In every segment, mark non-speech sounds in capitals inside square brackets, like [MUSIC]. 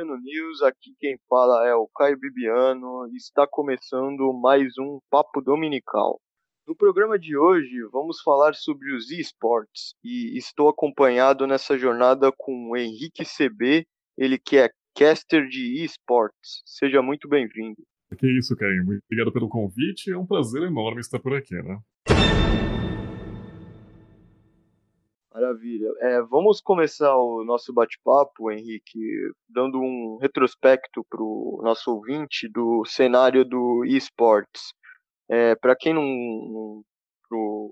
Bibiano News, aqui quem fala é o Caio Bibiano e está começando mais um Papo Dominical. No programa de hoje vamos falar sobre os esportes e estou acompanhado nessa jornada com o Henrique CB, ele que é caster de esportes. Seja muito bem-vindo. Que isso, Caio. Obrigado pelo convite. É um prazer enorme estar por aqui, né? Maravilha. É, vamos começar o nosso bate-papo, Henrique, dando um retrospecto para o nosso ouvinte do cenário do esportes. É, para quem não.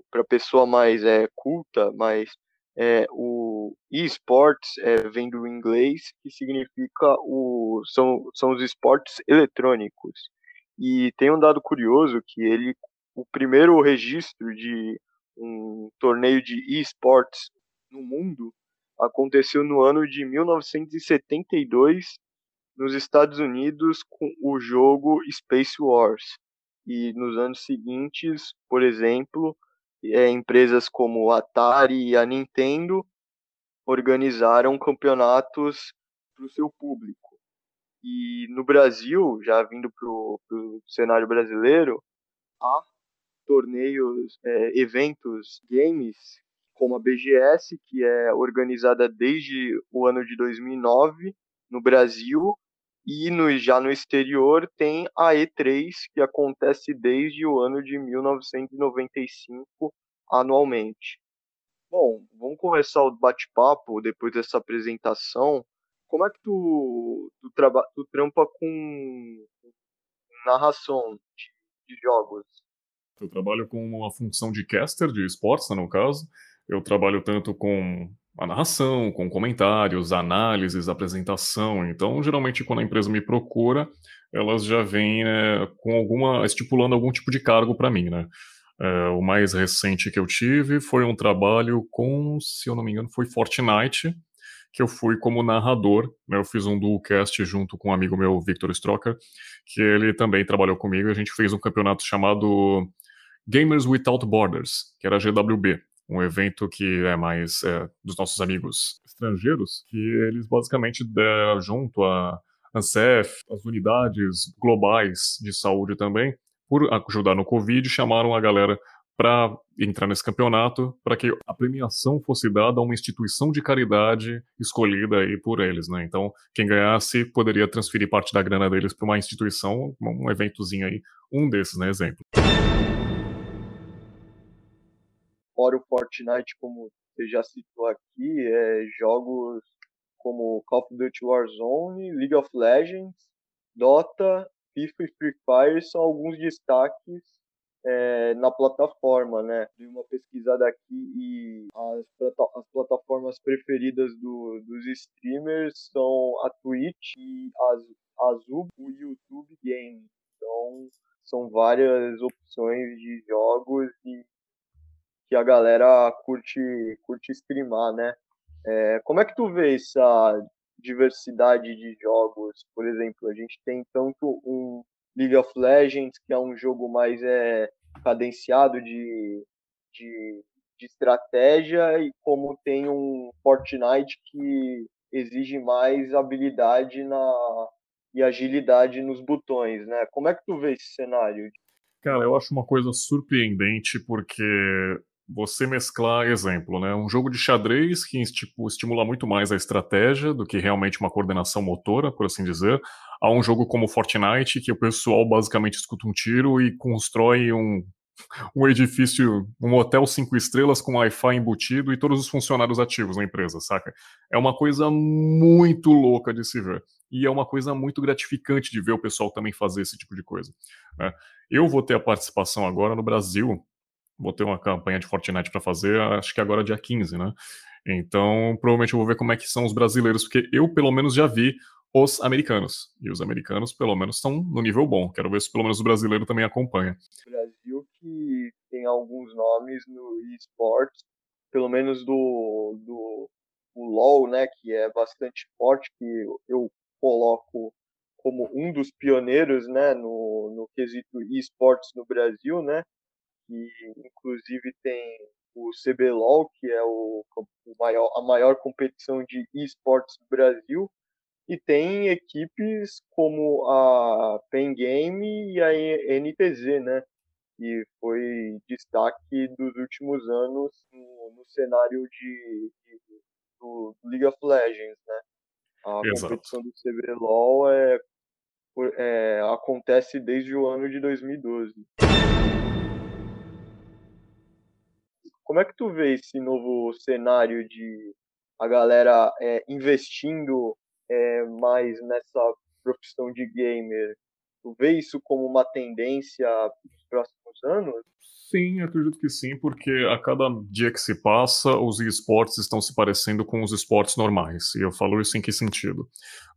para a pessoa mais é, culta, mas é, o esportes é, vem do inglês, que significa o, são, são os esportes eletrônicos. E tem um dado curioso que ele, o primeiro registro de um torneio de esportes no mundo aconteceu no ano de 1972 nos Estados Unidos com o jogo Space Wars. E nos anos seguintes, por exemplo, é, empresas como a Atari e a Nintendo organizaram campeonatos para o seu público. E no Brasil, já vindo para o cenário brasileiro, há torneios, é, eventos, games, como a BGS, que é organizada desde o ano de 2009 no Brasil, e no, já no exterior tem a E3, que acontece desde o ano de 1995 anualmente. Bom, vamos começar o bate-papo depois dessa apresentação. Como é que tu, tu, traba, tu trampa com narração de, de jogos? Eu trabalho com uma função de caster de esportes, né, no caso. Eu trabalho tanto com a narração, com comentários, análises, apresentação. Então, geralmente, quando a empresa me procura, elas já vêm é, com alguma estipulando algum tipo de cargo para mim, né? É, o mais recente que eu tive foi um trabalho com, se eu não me engano, foi Fortnite, que eu fui como narrador. Né? Eu fiz um dualcast junto com um amigo meu, Victor Stroker, que ele também trabalhou comigo. A gente fez um campeonato chamado Gamers Without Borders, que era a GWB, um evento que é mais é, dos nossos amigos estrangeiros, que eles basicamente junto a ANSEF, as unidades globais de saúde também, por ajudar no Covid, chamaram a galera para entrar nesse campeonato, para que a premiação fosse dada a uma instituição de caridade escolhida aí por eles, né? Então, quem ganhasse poderia transferir parte da grana deles para uma instituição, um eventozinho aí, um desses, né, exemplo. Fora o Fortnite, como você já citou aqui, é, jogos como Call of Duty Warzone, League of Legends, Dota FIFA e Free Fire são alguns destaques é, na plataforma, né? Dei uma pesquisada aqui e as, as plataformas preferidas do, dos streamers são a Twitch e a Azul, o YouTube Game. Então, são várias opções de jogos e que a galera curte, curte streamar, né? É, como é que tu vê essa diversidade de jogos. Por exemplo, a gente tem tanto um League of Legends, que é um jogo mais é, cadenciado de, de, de estratégia, e como tem um Fortnite que exige mais habilidade na, e agilidade nos botões, né? Como é que tu vê esse cenário? Cara, eu acho uma coisa surpreendente porque você mesclar exemplo, né? Um jogo de xadrez que tipo, estimula muito mais a estratégia do que realmente uma coordenação motora, por assim dizer, a um jogo como Fortnite, que o pessoal basicamente escuta um tiro e constrói um, [LAUGHS] um edifício, um hotel cinco estrelas com Wi-Fi embutido e todos os funcionários ativos na empresa, saca? É uma coisa muito louca de se ver. E é uma coisa muito gratificante de ver o pessoal também fazer esse tipo de coisa. Né? Eu vou ter a participação agora no Brasil vou ter uma campanha de Fortnite para fazer, acho que agora dia 15, né? Então, provavelmente eu vou ver como é que são os brasileiros, porque eu, pelo menos, já vi os americanos. E os americanos, pelo menos, estão no nível bom. Quero ver se pelo menos o brasileiro também acompanha. Brasil que tem alguns nomes no esportes, pelo menos do, do LoL, né, que é bastante forte, que eu coloco como um dos pioneiros, né, no, no quesito esportes no Brasil, né, que inclusive tem o CBLOL, que é o, o maior, a maior competição de esportes do Brasil, E tem equipes como a Pen Game e a NTZ, né? Que foi destaque dos últimos anos no, no cenário de, de, do League of Legends, né? A Exato. competição do CBLOL é, é, acontece desde o ano de 2012. Como é que tu vê esse novo cenário de a galera é, investindo é, mais nessa profissão de gamer? Tu vê isso como uma tendência nos próximos anos? Sim, acredito que sim, porque a cada dia que se passa, os esportes estão se parecendo com os esportes normais. E eu falo isso em que sentido?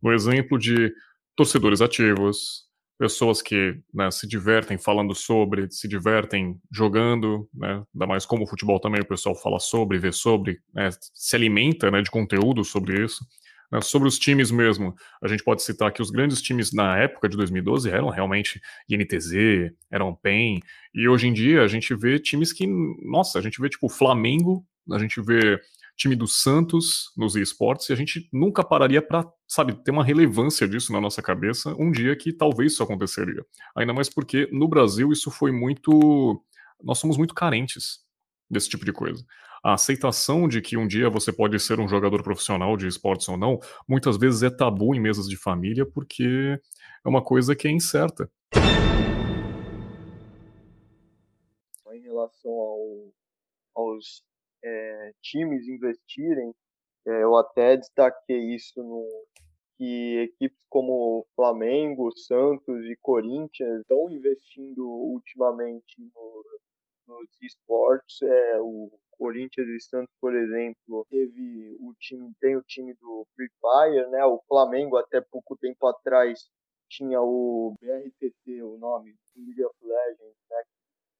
No exemplo de torcedores ativos, pessoas que né, se divertem falando sobre, se divertem jogando, né, ainda mais como o futebol também o pessoal fala sobre, vê sobre, né, se alimenta né, de conteúdo sobre isso. Né, sobre os times mesmo, a gente pode citar que os grandes times na época de 2012 eram realmente INTZ, eram PEN, e hoje em dia a gente vê times que, nossa, a gente vê tipo Flamengo, a gente vê time do Santos nos esportes e a gente nunca pararia para, sabe, ter uma relevância disso na nossa cabeça um dia que talvez isso aconteceria. Ainda mais porque no Brasil isso foi muito. Nós somos muito carentes desse tipo de coisa. A aceitação de que um dia você pode ser um jogador profissional de esportes ou não, muitas vezes é tabu em mesas de família porque é uma coisa que é incerta. Em relação ao, aos é, times investirem. É, eu até destaquei isso no que equipes como Flamengo, Santos e Corinthians estão investindo ultimamente no, nos esportes. É, o Corinthians e Santos, por exemplo, teve o time, tem o time do Free Fire, né? O Flamengo até pouco tempo atrás tinha o BRTT, o nome, League of Legends, né?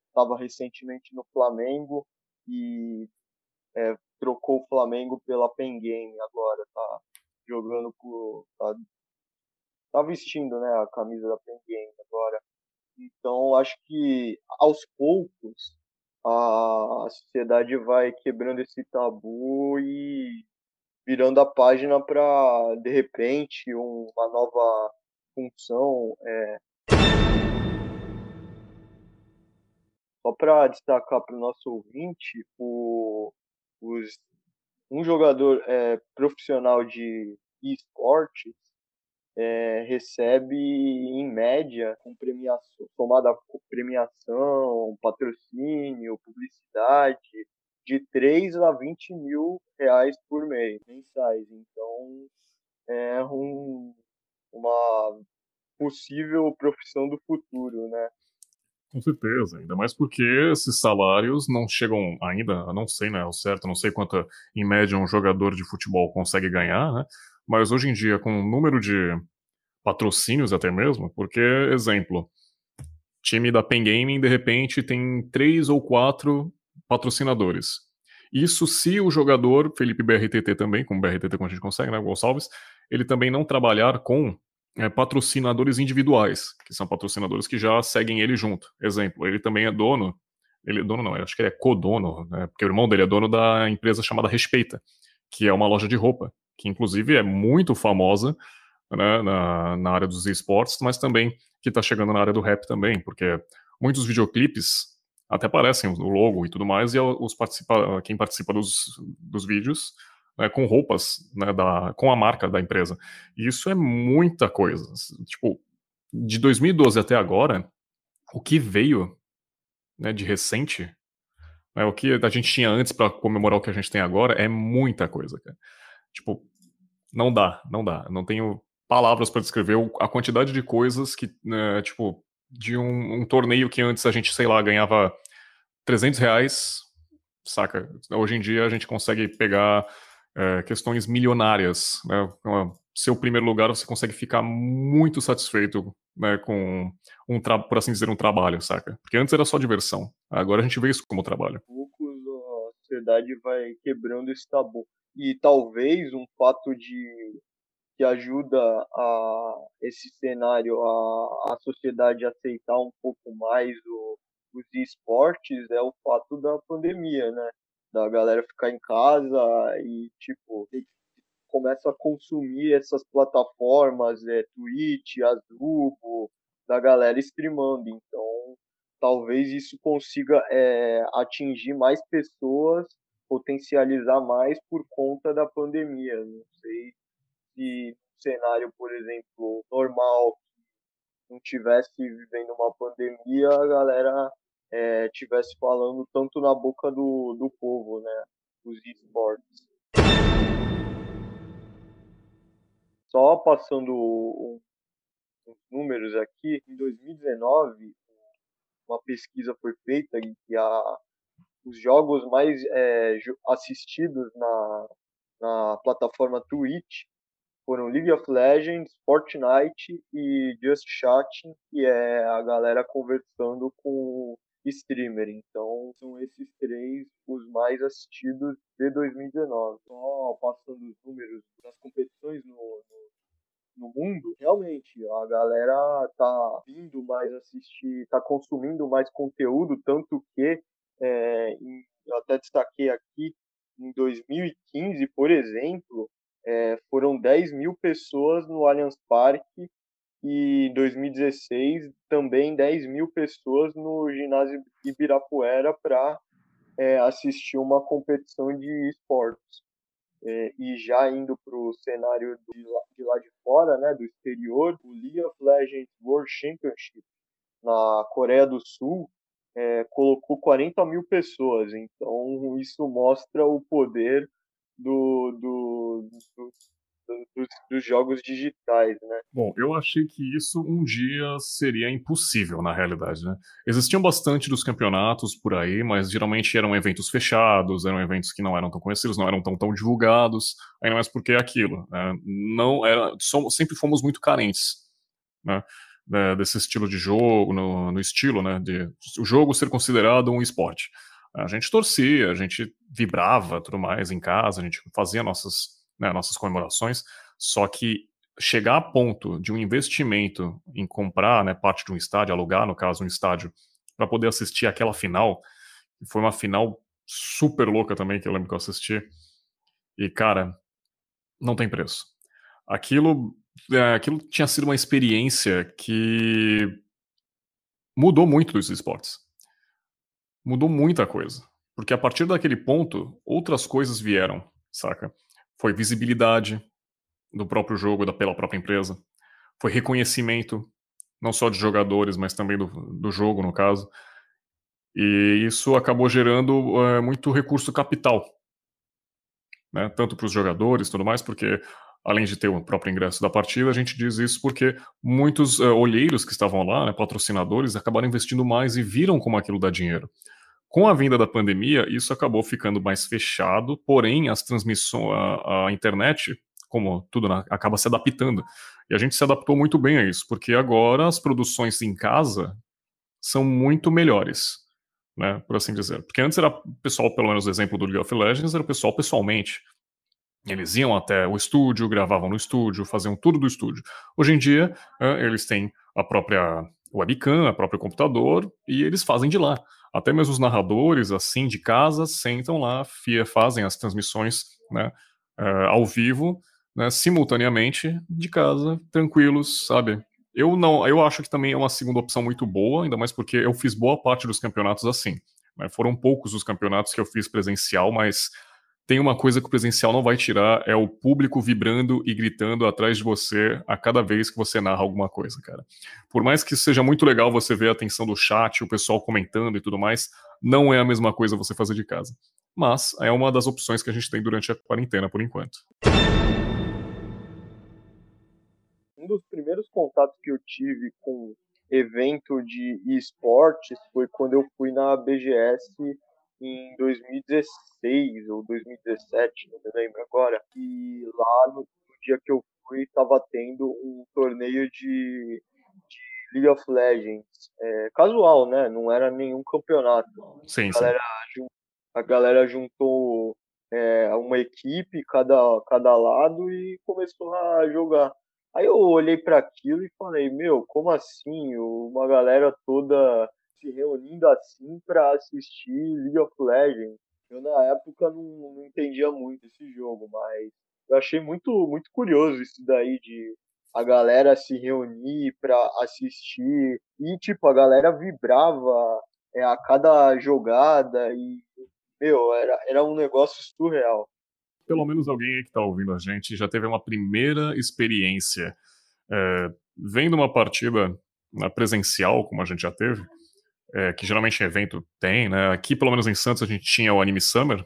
Estava recentemente no Flamengo e é, trocou o Flamengo pela Pen Game agora, tá jogando por. Tá, tá vestindo né, a camisa da Pen Game agora. Então acho que aos poucos a sociedade vai quebrando esse tabu e virando a página para de repente uma nova função é, só para destacar para o nosso ouvinte, o, os, um jogador é, profissional de esportes é, recebe, em média, com premiação, somada premiação, patrocínio, publicidade, de 3 a 20 mil reais por mês, mensais. Então, é um, uma possível profissão do futuro, né? Com certeza, ainda mais porque esses salários não chegam ainda, não sei, né, ao certo, não sei quanto em média um jogador de futebol consegue ganhar, né? Mas hoje em dia, com o número de patrocínios até mesmo, porque, exemplo, time da Pen Gaming, de repente, tem três ou quatro patrocinadores. Isso se o jogador, Felipe BRTT também, com BRTT como a gente consegue, né, Gonçalves, ele também não trabalhar com é, patrocinadores individuais, que são patrocinadores que já seguem ele junto. Exemplo, ele também é dono, ele é dono não, acho que ele é codono, né, porque o irmão dele é dono da empresa chamada Respeita, que é uma loja de roupa, que inclusive é muito famosa né, na, na área dos esportes, mas também que está chegando na área do rap também, porque muitos videoclipes até aparecem o logo e tudo mais, e os participa, quem participa dos, dos vídeos né, com roupas né, da, com a marca da empresa. E isso é muita coisa. Tipo, de 2012 até agora, o que veio né, de recente, né, o que a gente tinha antes para comemorar o que a gente tem agora, é muita coisa. Cara. Tipo, não dá, não dá. Não tenho palavras para descrever a quantidade de coisas que, né, tipo, de um, um, torneio que antes a gente, sei lá, ganhava 300 reais, saca? Hoje em dia a gente consegue pegar é, questões milionárias. Né? Seu primeiro lugar, você consegue ficar muito satisfeito né, com, um por assim dizer, um trabalho, saca? Porque antes era só diversão. Agora a gente vê isso como trabalho. Poucos a sociedade vai quebrando esse tabu. E talvez um fato de que ajuda a esse cenário a, a sociedade aceitar um pouco mais o, os esportes é o fato da pandemia, né? Da galera ficar em casa e, tipo, começa a consumir essas plataformas, é, Twitch, Azubo, da galera streamando. Então, talvez isso consiga é, atingir mais pessoas, potencializar mais por conta da pandemia. Não sei se cenário, por exemplo, normal, não tivesse vivendo uma pandemia, a galera é, tivesse falando tanto na boca do, do povo, né? Os esportes. Só passando os números aqui, em 2019, uma pesquisa foi feita em que a, os jogos mais é, assistidos na, na plataforma Twitch foram League of Legends, Fortnite e Just Chatting, que é a galera conversando com streamer. Então, são esses três os mais assistidos de 2019. Só passando os números das competições no, no, no mundo, realmente a galera tá vindo mais assistir, tá consumindo mais conteúdo, tanto que é, em, eu até destaquei aqui em 2015, por exemplo, é, foram 10 mil pessoas no Allianz Parque e em 2016 também 10 mil pessoas no ginásio Ibirapuera para é, assistir uma competição de esportes. É, e já indo para o cenário de lá, de lá de fora, né, do exterior, o League of Legends World Championship na Coreia do Sul é, colocou 40 mil pessoas. Então isso mostra o poder do, do, do dos, dos, jogos digitais, né? Bom, eu achei que isso um dia seria impossível, na realidade, né? Existiam bastante dos campeonatos por aí, mas geralmente eram eventos fechados, eram eventos que não eram tão conhecidos, não eram tão, tão divulgados, ainda mais porque é aquilo, né? não era, somos, sempre fomos muito carentes, né? desse estilo de jogo, no, no estilo, né, de o jogo ser considerado um esporte. A gente torcia, a gente vibrava, tudo mais em casa, a gente fazia nossas né, nossas comemorações, só que chegar a ponto de um investimento em comprar né, parte de um estádio, alugar, no caso, um estádio, para poder assistir aquela final, foi uma final super louca também, que eu lembro que eu assisti, e cara, não tem preço. Aquilo, é, aquilo tinha sido uma experiência que mudou muito dos esportes. Mudou muita coisa. Porque a partir daquele ponto, outras coisas vieram, saca? Foi visibilidade do próprio jogo, da, pela própria empresa. Foi reconhecimento, não só de jogadores, mas também do, do jogo, no caso. E isso acabou gerando é, muito recurso capital, né? tanto para os jogadores tudo mais, porque além de ter o próprio ingresso da partida, a gente diz isso porque muitos uh, olheiros que estavam lá, né, patrocinadores, acabaram investindo mais e viram como aquilo dá dinheiro. Com a vinda da pandemia, isso acabou ficando mais fechado, porém as transmissões, a, a internet, como tudo acaba se adaptando. E a gente se adaptou muito bem a isso, porque agora as produções em casa são muito melhores, né, por assim dizer. Porque antes era o pessoal, pelo menos o exemplo do League of Legends, era o pessoal pessoalmente. Eles iam até o estúdio, gravavam no estúdio, faziam tudo do estúdio. Hoje em dia, eles têm a própria webcam, a próprio computador, e eles fazem de lá. Até mesmo os narradores, assim, de casa, sentam lá, fazem as transmissões né, uh, ao vivo, né, simultaneamente, de casa, tranquilos, sabe? Eu não, eu acho que também é uma segunda opção muito boa, ainda mais porque eu fiz boa parte dos campeonatos assim. Né? Foram poucos os campeonatos que eu fiz presencial, mas tem uma coisa que o presencial não vai tirar, é o público vibrando e gritando atrás de você a cada vez que você narra alguma coisa, cara. Por mais que seja muito legal você ver a atenção do chat, o pessoal comentando e tudo mais, não é a mesma coisa você fazer de casa. Mas é uma das opções que a gente tem durante a quarentena, por enquanto. Um dos primeiros contatos que eu tive com evento de esportes foi quando eu fui na BGS em 2016 ou 2017, não me lembro agora. E lá no, dia que eu fui, estava tendo um torneio de, de League of Legends. É, casual, né? Não era nenhum campeonato. Sim, a, galera, sim. a galera juntou é, uma equipe, cada, cada lado, e começou a jogar. Aí eu olhei para aquilo e falei, meu, como assim? Uma galera toda se reunindo assim para assistir League of Legends. Eu na época não, não entendia muito esse jogo, mas eu achei muito, muito curioso isso daí de a galera se reunir para assistir e tipo a galera vibrava é, a cada jogada e meu era, era um negócio surreal pelo menos alguém aí que está ouvindo a gente já teve uma primeira experiência é, vendo uma partida né, presencial como a gente já teve é, que geralmente evento tem né? Aqui pelo menos em Santos a gente tinha o Anime Summer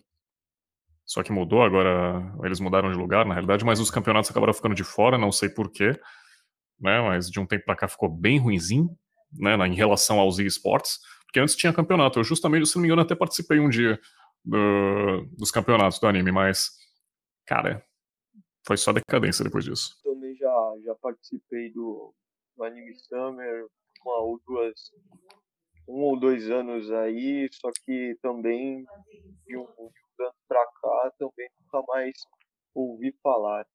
só que mudou, agora eles mudaram de lugar, na realidade, mas os campeonatos acabaram ficando de fora, não sei porquê, né, mas de um tempo para cá ficou bem ruinzinho, né, em relação aos esportes, porque antes tinha campeonato, eu justamente, se não me engano, até participei um dia do, dos campeonatos do anime, mas, cara, foi só decadência depois disso. Também já, já participei do, do Anime Summer uma ou duas um ou dois anos aí, só que também de um, anos para cá também nunca mais ouvi falar.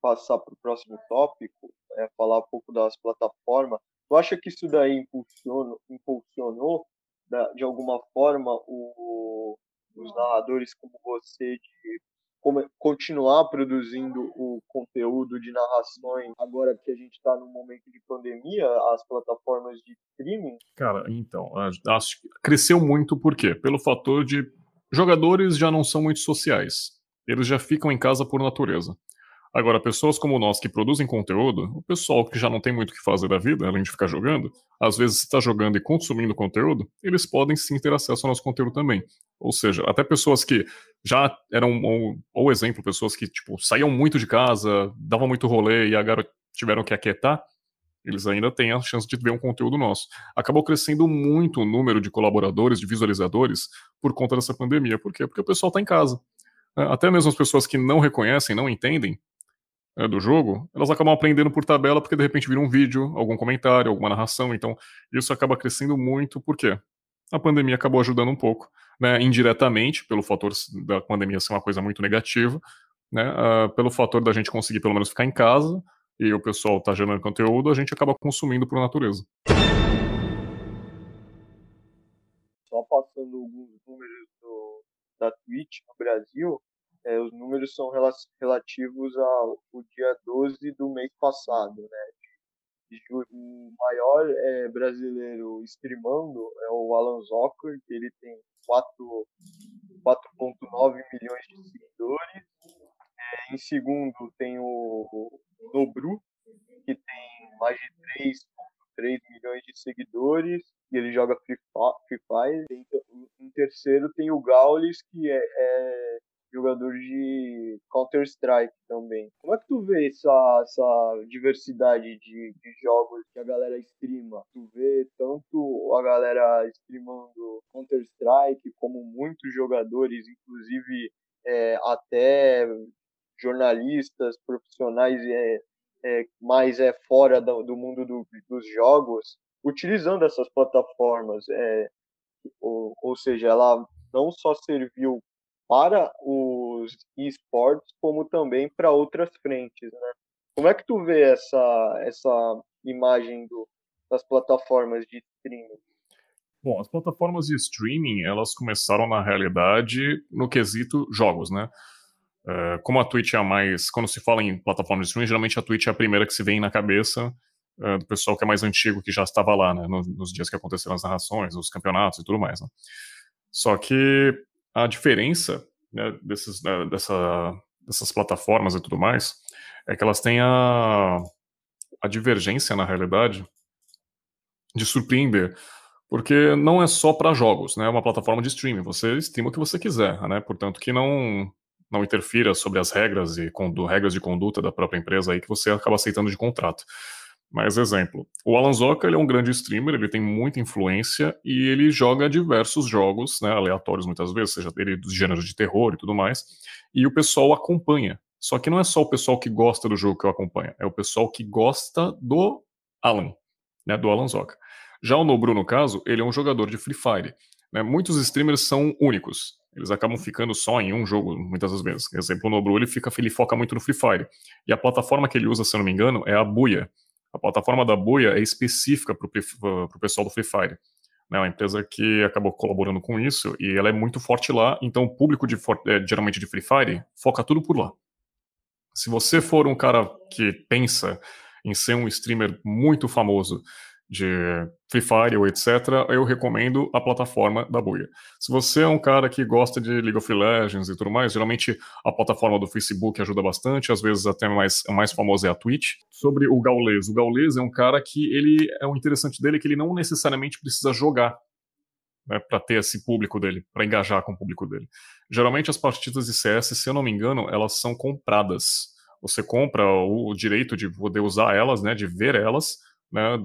Passar para o próximo tópico, é falar um pouco das plataformas. Tu acha que isso daí impulsionou, impulsionou de alguma forma o, os narradores como você de continuar produzindo o conteúdo de narrações agora que a gente está no momento de pandemia, as plataformas de streaming? Cara, então, acho que cresceu muito por quê? Pelo fator de jogadores já não são muito sociais. Eles já ficam em casa por natureza. Agora, pessoas como nós que produzem conteúdo, o pessoal que já não tem muito o que fazer da vida, além de ficar jogando, às vezes está jogando e consumindo conteúdo, eles podem sim ter acesso ao nosso conteúdo também. Ou seja, até pessoas que já eram, ou, ou exemplo, pessoas que tipo, saíam muito de casa, davam muito rolê e agora tiveram que aquietar, eles ainda têm a chance de ver um conteúdo nosso. Acabou crescendo muito o número de colaboradores, de visualizadores, por conta dessa pandemia. Por quê? Porque o pessoal está em casa. Até mesmo as pessoas que não reconhecem, não entendem, né, do jogo, elas acabam aprendendo por tabela porque de repente vira um vídeo, algum comentário, alguma narração. Então, isso acaba crescendo muito, por quê? A pandemia acabou ajudando um pouco, né, indiretamente, pelo fator da pandemia ser uma coisa muito negativa, né, uh, pelo fator da gente conseguir pelo menos ficar em casa e o pessoal tá gerando conteúdo, a gente acaba consumindo por natureza. Só passando alguns números do, da Twitch no Brasil, é, os números são relativos ao dia 12 do mês passado, né? O maior é, brasileiro streamando é o Alan Zocker, que ele tem 4,9 milhões de seguidores. É, em segundo tem o, Nobru, que tem mais de 3,3 milhões de seguidores e ele joga Free Fire. Em terceiro tem o Gaules, que é, é jogador de Counter-Strike também. Como é que tu vê essa, essa diversidade de, de jogos que a galera streama? Tu vê tanto a galera streamando Counter-Strike, como muitos jogadores, inclusive é, até jornalistas profissionais é, é, mais é fora do, do mundo do, dos jogos, utilizando essas plataformas. É, ou, ou seja, ela não só serviu para os esportes, como também para outras frentes, né? Como é que tu vê essa, essa imagem do, das plataformas de streaming? Bom, as plataformas de streaming, elas começaram na realidade no quesito jogos, né? Uh, como a Twitch é a mais. Quando se fala em plataforma de streaming, geralmente a Twitch é a primeira que se vem na cabeça uh, do pessoal que é mais antigo, que já estava lá, né? Nos, nos dias que aconteceram as narrações, os campeonatos e tudo mais, né? Só que a diferença né, desses, dessa, dessas plataformas e tudo mais é que elas têm a, a divergência, na realidade, de surpreender. Porque não é só para jogos, né? É uma plataforma de streaming. Você streama o que você quiser, né? Portanto, que não não interfira sobre as regras e regras de conduta da própria empresa aí que você acaba aceitando de contrato. Mas, exemplo, o Alan Zoka ele é um grande streamer, ele tem muita influência e ele joga diversos jogos, né, aleatórios muitas vezes, seja ele do gênero de terror e tudo mais, e o pessoal acompanha. Só que não é só o pessoal que gosta do jogo que eu acompanho, é o pessoal que gosta do Alan, né, do Alan Zoka. Já o Nobru, no caso, ele é um jogador de Free Fire. Né? Muitos streamers são únicos. Eles acabam ficando só em um jogo, muitas das vezes. Por exemplo, o Nobru ele, fica, ele foca muito no Free Fire. E a plataforma que ele usa, se eu não me engano, é a Buia a plataforma da Buia é específica para o pessoal do Free Fire. né, uma empresa que acabou colaborando com isso e ela é muito forte lá, então o público de, é, geralmente de Free Fire foca tudo por lá. Se você for um cara que pensa em ser um streamer muito famoso de Free Fire ou etc., eu recomendo a plataforma da Buia. Se você é um cara que gosta de League of Legends e tudo mais, geralmente a plataforma do Facebook ajuda bastante, às vezes até mais, a mais famosa é a Twitch. Sobre o Gaules, o Gaules é um cara que ele é o interessante dele é que ele não necessariamente precisa jogar né, para ter esse público dele, para engajar com o público dele. Geralmente as partidas de CS, se eu não me engano, elas são compradas. Você compra o direito de poder usar elas, né, de ver elas, né,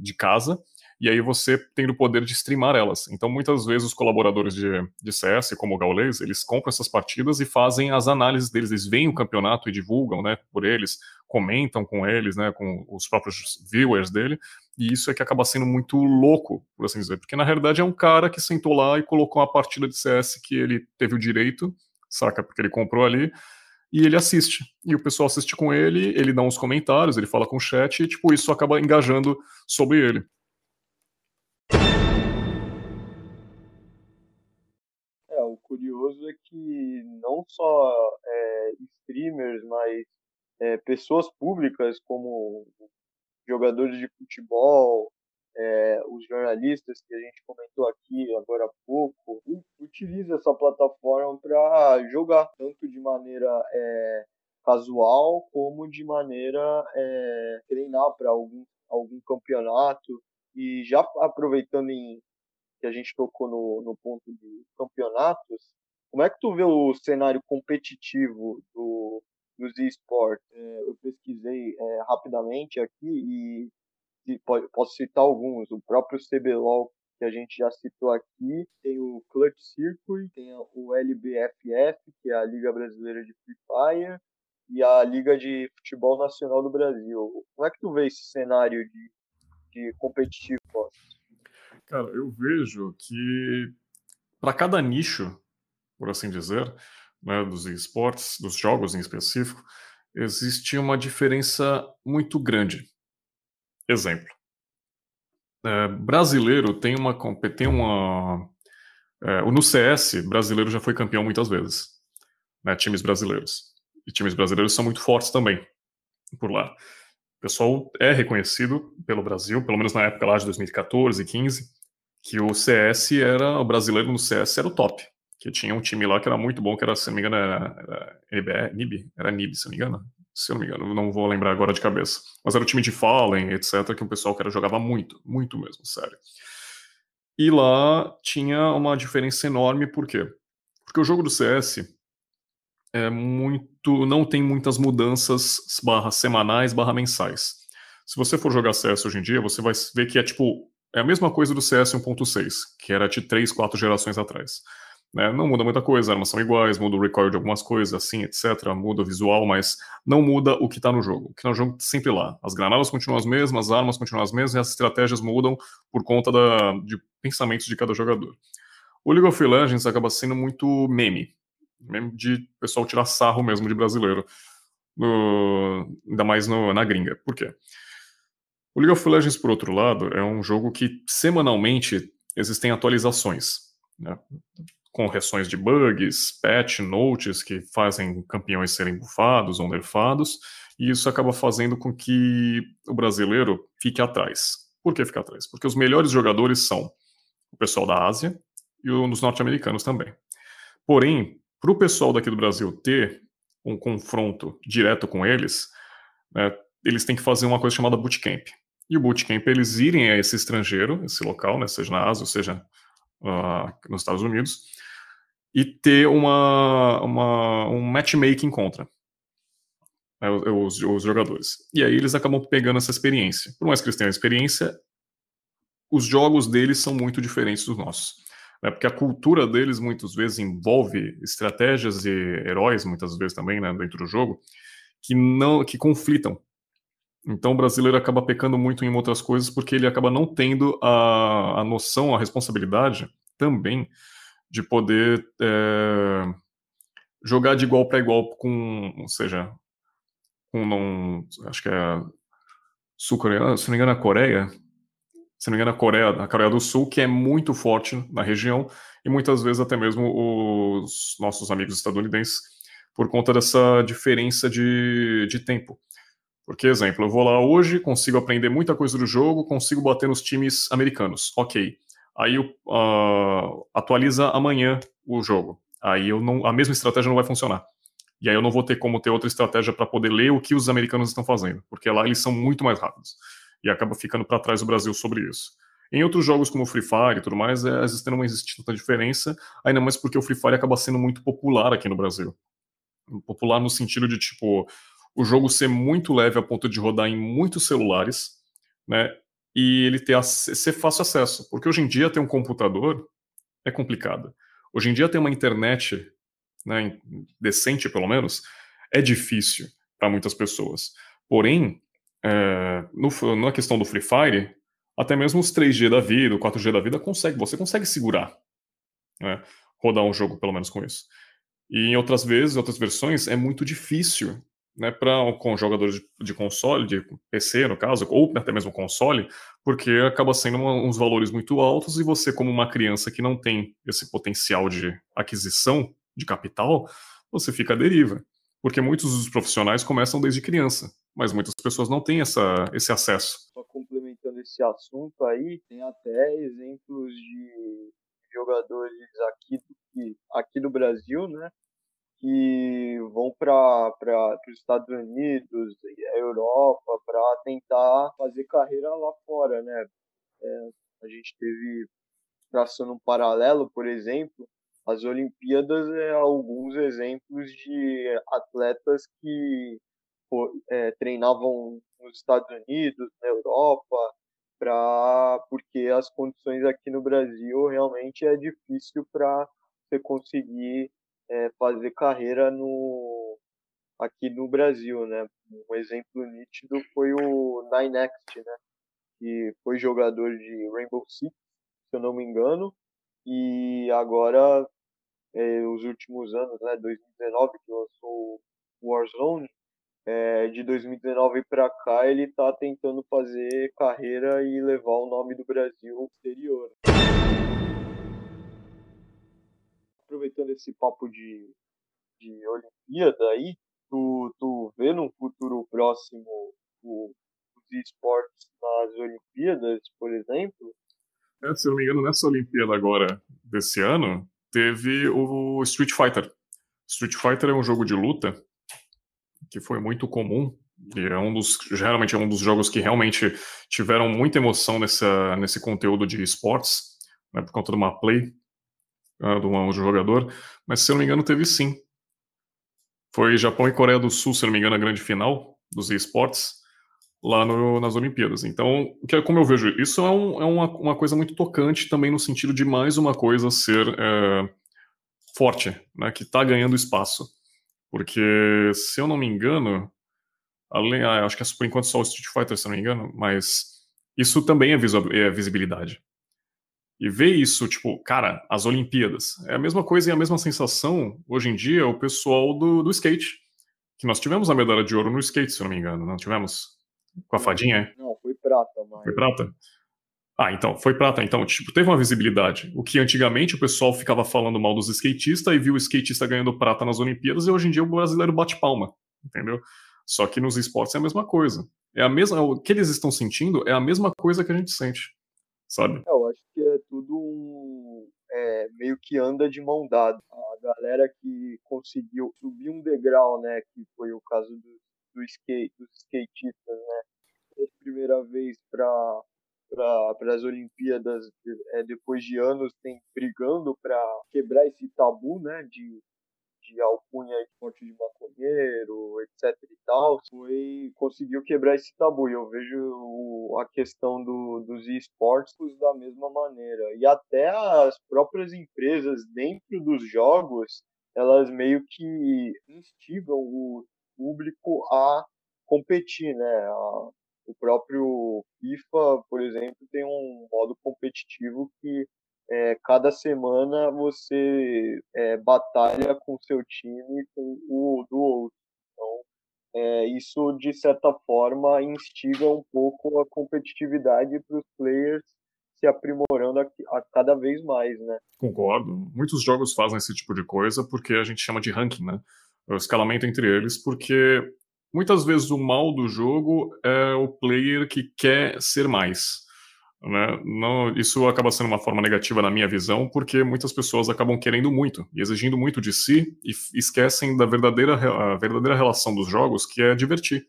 de casa, e aí você tem o poder de streamar elas. Então, muitas vezes, os colaboradores de, de CS, como o Gaules, eles compram essas partidas e fazem as análises deles. Eles veem o campeonato e divulgam né, por eles, comentam com eles, né, com os próprios viewers dele, e isso é que acaba sendo muito louco, por assim dizer, porque na realidade é um cara que sentou lá e colocou uma partida de CS que ele teve o direito, saca? Porque ele comprou ali, e ele assiste. E o pessoal assiste com ele, ele dá uns comentários, ele fala com o chat, e tipo, isso acaba engajando sobre ele. É, o curioso é que não só é, streamers, mas é, pessoas públicas como jogadores de futebol, é, os jornalistas que a gente comentou aqui agora há pouco, utiliza essa plataforma para jogar, tanto de maneira é, casual como de maneira é, treinar para algum, algum campeonato. E já aproveitando em que a gente tocou no, no ponto de campeonatos, como é que tu vê o cenário competitivo do, dos esportes? É, eu pesquisei é, rapidamente aqui e posso citar alguns, o próprio CBLOL que a gente já citou aqui, tem o Clutch Circuit, tem o LBFF, que é a Liga Brasileira de Free Fire, e a Liga de Futebol Nacional do Brasil. Como é que tu vê esse cenário de, de competitivo? Cara, eu vejo que para cada nicho, por assim dizer, né, dos esportes, dos jogos em específico, existe uma diferença muito grande. Exemplo. É, brasileiro tem uma. Tem uma é, no CS, brasileiro já foi campeão muitas vezes. Né, times brasileiros. E times brasileiros são muito fortes também por lá. O pessoal é reconhecido pelo Brasil, pelo menos na época lá de 2014 e 15, que o CS era. O brasileiro no CS era o top. Que tinha um time lá que era muito bom, que era, se não me engano, era, era NIB, era NIB, se não me engano se eu não me engano, não vou lembrar agora de cabeça. Mas era o time de Fallen, etc., que o pessoal que era jogava muito, muito mesmo, sério. E lá tinha uma diferença enorme, por quê? Porque o jogo do CS é muito. não tem muitas mudanças barra semanais, barra mensais. Se você for jogar CS hoje em dia, você vai ver que é tipo. É a mesma coisa do CS 1.6, que era de 3, 4 gerações atrás. Né? Não muda muita coisa, as armas são iguais, muda o recoil de algumas coisas, assim, etc. Muda o visual, mas não muda o que está no jogo. O que está no jogo tá sempre lá. As granadas continuam as mesmas, as armas continuam as mesmas e as estratégias mudam por conta da, de pensamentos de cada jogador. O League of Legends acaba sendo muito meme. Meme de pessoal tirar sarro mesmo de brasileiro. No, ainda mais no, na gringa. Por quê? O League of Legends, por outro lado, é um jogo que semanalmente existem atualizações. Né? Correções de bugs, patch notes que fazem campeões serem bufados ou nerfados, e isso acaba fazendo com que o brasileiro fique atrás. Por que ficar atrás? Porque os melhores jogadores são o pessoal da Ásia e os norte-americanos também. Porém, para o pessoal daqui do Brasil ter um confronto direto com eles, né, eles têm que fazer uma coisa chamada bootcamp. E o bootcamp é eles irem a esse estrangeiro, esse local, né, seja na Ásia ou seja uh, nos Estados Unidos, e ter uma, uma, um matchmaking contra né, os, os, jogadores. E aí eles acabam pegando essa experiência. Por mais que eles tenham experiência, os jogos deles são muito diferentes dos nossos. Né, porque a cultura deles muitas vezes envolve estratégias e heróis, muitas vezes também, né, dentro do jogo, que não que conflitam. Então o brasileiro acaba pecando muito em outras coisas porque ele acaba não tendo a, a noção, a responsabilidade também de poder é, jogar de igual para igual com, ou seja, com não, acho que é sul-coreano, se não me engano, a Coreia, se não me engano, a Coreia, a Coreia do Sul, que é muito forte na região, e muitas vezes até mesmo os nossos amigos estadunidenses, por conta dessa diferença de, de tempo. Porque, exemplo, eu vou lá hoje, consigo aprender muita coisa do jogo, consigo bater nos times americanos. Ok. Aí uh, atualiza amanhã o jogo. Aí eu não, a mesma estratégia não vai funcionar. E aí eu não vou ter como ter outra estratégia para poder ler o que os americanos estão fazendo, porque lá eles são muito mais rápidos. E acaba ficando para trás o Brasil sobre isso. Em outros jogos como Free Fire e tudo mais, é, às vezes não existe tanta diferença, ainda mais porque o Free Fire acaba sendo muito popular aqui no Brasil. Popular no sentido de, tipo, o jogo ser muito leve a ponto de rodar em muitos celulares, né? E ele ter ser fácil acesso. Porque hoje em dia ter um computador é complicado. Hoje em dia ter uma internet né, decente pelo menos, é difícil para muitas pessoas. Porém, é, no, na questão do Free Fire, até mesmo os 3G da vida, o 4G da vida, consegue, você consegue segurar, né, rodar um jogo pelo menos com isso. E em outras vezes, outras versões, é muito difícil né, para com jogadores de, de, console, de PC no caso, ou até mesmo console, porque acaba sendo uma, uns valores muito altos e você, como uma criança que não tem esse potencial de aquisição de capital, você fica à deriva. Porque muitos dos profissionais começam desde criança, mas muitas pessoas não têm essa, esse acesso. Só complementando esse assunto aí, tem até exemplos de jogadores aqui, aqui no Brasil, né? Que vão para os Estados Unidos, Europa, para tentar fazer carreira lá fora, né? É, a gente teve, traçando um paralelo, por exemplo, as Olimpíadas é alguns exemplos de atletas que é, treinavam nos Estados Unidos, na Europa, pra, porque as condições aqui no Brasil realmente é difícil para você conseguir é, fazer carreira no, aqui no Brasil, né? Um exemplo nítido foi o Ninext, né? Que foi jogador de Rainbow Six, se eu não me engano, e agora é, os últimos anos, né, 2019 que lançou Warzone, é, de 2019 para cá ele está tentando fazer carreira e levar o nome do Brasil ao exterior. Aproveitando esse papo de, de Olimpíada aí, tu, tu vê no futuro próximo o, os esportes nas Olimpíadas, por exemplo? É, se não me engano, nessa Olimpíada agora desse ano, teve o Street Fighter. Street Fighter é um jogo de luta que foi muito comum e é um dos geralmente é um dos jogos que realmente tiveram muita emoção nessa, nesse conteúdo de esportes, né, por conta de uma play de um jogador, mas se eu não me engano teve sim. Foi Japão e Coreia do Sul, se eu não me engano, a grande final dos esportes lá no, nas Olimpíadas. Então, que é como eu vejo, isso é, um, é uma, uma, coisa muito tocante também no sentido de mais uma coisa ser é, forte, né, que está ganhando espaço. Porque, se eu não me engano, além, ah, acho que é por enquanto só o Street Fighter, se eu não me engano, mas isso também é, é visibilidade. E ver isso, tipo, cara, as Olimpíadas, é a mesma coisa e a mesma sensação, hoje em dia, o pessoal do, do skate. Que nós tivemos a medalha de ouro no skate, se eu não me engano, não tivemos? Com a fadinha, é? Não, foi prata, mas... Foi prata? Ah, então, foi prata. Então, tipo, teve uma visibilidade. O que antigamente o pessoal ficava falando mal dos skatistas e viu o skatista ganhando prata nas Olimpíadas e hoje em dia o brasileiro bate palma, entendeu? Só que nos esportes é a mesma coisa. É a mesma, o que eles estão sentindo é a mesma coisa que a gente sente, sabe? É é, meio que anda de mão dada. A galera que conseguiu subir um degrau, né, que foi o caso do, do skate, dos skatistas, né, primeira vez para para as Olimpíadas é, depois de anos tem brigando para quebrar esse tabu né de, de alcunha de morte de maconheiro etc e tal foi conseguiu quebrar esse tabu. E eu vejo a questão do, dos esportes da mesma maneira. E até as próprias empresas dentro dos jogos elas meio que instigam o público a competir né? A, o próprio FIFA, por exemplo, tem um modo competitivo que é, cada semana você é, batalha com seu time com o do outro. Então, é, isso de certa forma instiga um pouco a competitividade para os players se aprimorando a, a, cada vez mais, né? Concordo. Muitos jogos fazem esse tipo de coisa porque a gente chama de ranking, né? O escalamento entre eles, porque muitas vezes o mal do jogo é o player que quer ser mais. Né? Não, isso acaba sendo uma forma negativa na minha visão, porque muitas pessoas acabam querendo muito e exigindo muito de si e esquecem da verdadeira, a verdadeira relação dos jogos, que é divertir.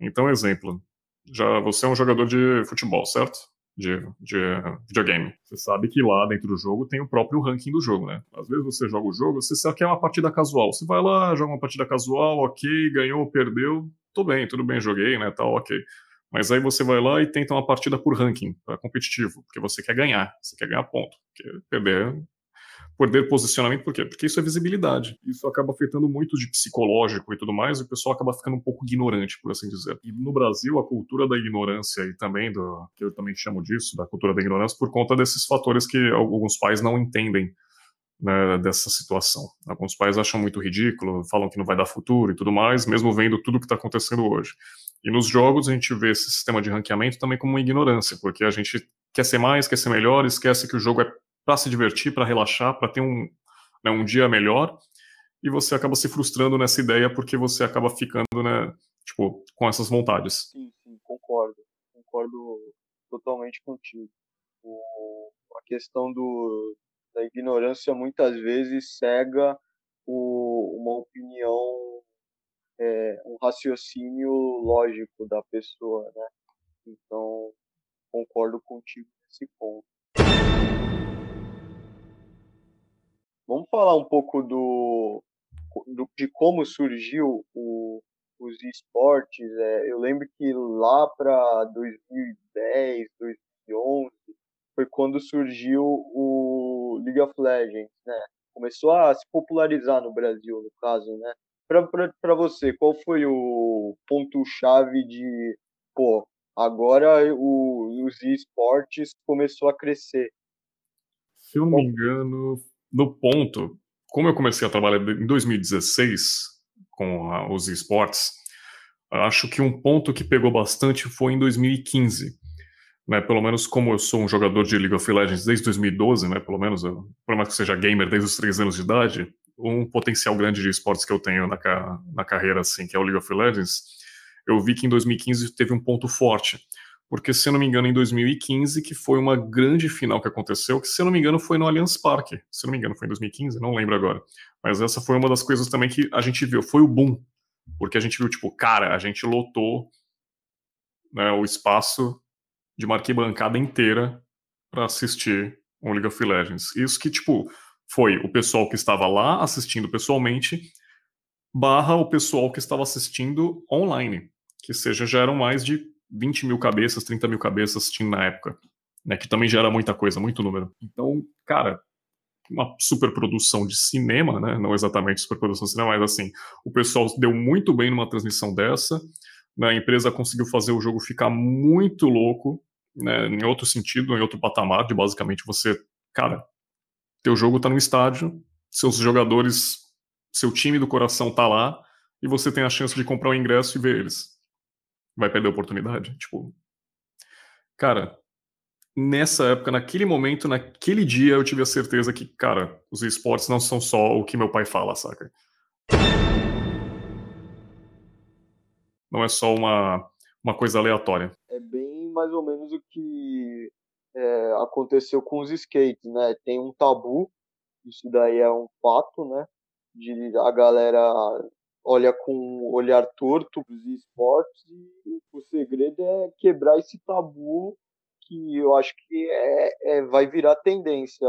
Então, exemplo, já você é um jogador de futebol, certo? De, de videogame. Você sabe que lá dentro do jogo tem o próprio ranking do jogo, né? Às vezes você joga o jogo, você sabe que é uma partida casual. Você vai lá, joga uma partida casual, ok, ganhou, perdeu, tudo bem, tudo bem, joguei, né, tal, ok. Mas aí você vai lá e tenta uma partida por ranking, para competitivo, porque você quer ganhar, você quer ganhar ponto. Porque perder, perder posicionamento, por quê? Porque isso é visibilidade. Isso acaba afetando muito de psicológico e tudo mais, e o pessoal acaba ficando um pouco ignorante, por assim dizer. E no Brasil, a cultura da ignorância e também do, que eu também chamo disso, da cultura da ignorância, por conta desses fatores que alguns pais não entendem né, dessa situação. Alguns pais acham muito ridículo, falam que não vai dar futuro e tudo mais, mesmo vendo tudo que está acontecendo hoje. E nos jogos a gente vê esse sistema de ranqueamento também como uma ignorância, porque a gente quer ser mais, quer ser melhor, esquece que o jogo é para se divertir, para relaxar, para ter um, né, um dia melhor, e você acaba se frustrando nessa ideia porque você acaba ficando, né, tipo, com essas vontades. Sim, sim, concordo. Concordo totalmente contigo. O, a questão do, da ignorância muitas vezes cega o, uma opinião é, um raciocínio lógico da pessoa, né? Então, concordo contigo nesse ponto. Vamos falar um pouco do, do de como surgiu o, os esportes. É, eu lembro que lá para 2010, 2011, foi quando surgiu o League of Legends, né? Começou a se popularizar no Brasil, no caso, né? Para você, qual foi o ponto-chave de, pô, agora o, os esportes começou a crescer? Se eu não me engano, no ponto, como eu comecei a trabalhar em 2016 com a, os esportes, acho que um ponto que pegou bastante foi em 2015. Né, pelo menos como eu sou um jogador de League of Legends desde 2012, né, pelo menos, eu, por mais que seja gamer desde os 3 anos de idade, um potencial grande de esportes que eu tenho na, na carreira, assim, que é o League of Legends, eu vi que em 2015 teve um ponto forte. Porque, se eu não me engano, em 2015, que foi uma grande final que aconteceu, que, se eu não me engano, foi no Allianz Parque. Se eu não me engano, foi em 2015, não lembro agora. Mas essa foi uma das coisas também que a gente viu, foi o boom. Porque a gente viu, tipo, cara, a gente lotou né, o espaço de uma arquibancada inteira para assistir um League of Legends. Isso que, tipo, foi o pessoal que estava lá assistindo pessoalmente, barra o pessoal que estava assistindo online, que seja, já eram mais de 20 mil cabeças, 30 mil cabeças assistindo na época, né, que também já era muita coisa, muito número. Então, cara, uma superprodução de cinema, né, não exatamente superprodução de cinema, mas assim, o pessoal deu muito bem numa transmissão dessa, né, a empresa conseguiu fazer o jogo ficar muito louco, né, em outro sentido, em outro patamar, de basicamente você, cara, teu jogo tá no estádio, seus jogadores, seu time do coração tá lá, e você tem a chance de comprar o um ingresso e ver eles. Vai perder a oportunidade? Tipo. Cara, nessa época, naquele momento, naquele dia, eu tive a certeza que, cara, os esportes não são só o que meu pai fala, saca? Não é só uma, uma coisa aleatória. É bem mais ou menos o que é, aconteceu com os skates, né? Tem um tabu, isso daí é um fato, né? De a galera olha com olhar torto os esportes e o segredo é quebrar esse tabu que eu acho que é, é vai virar tendência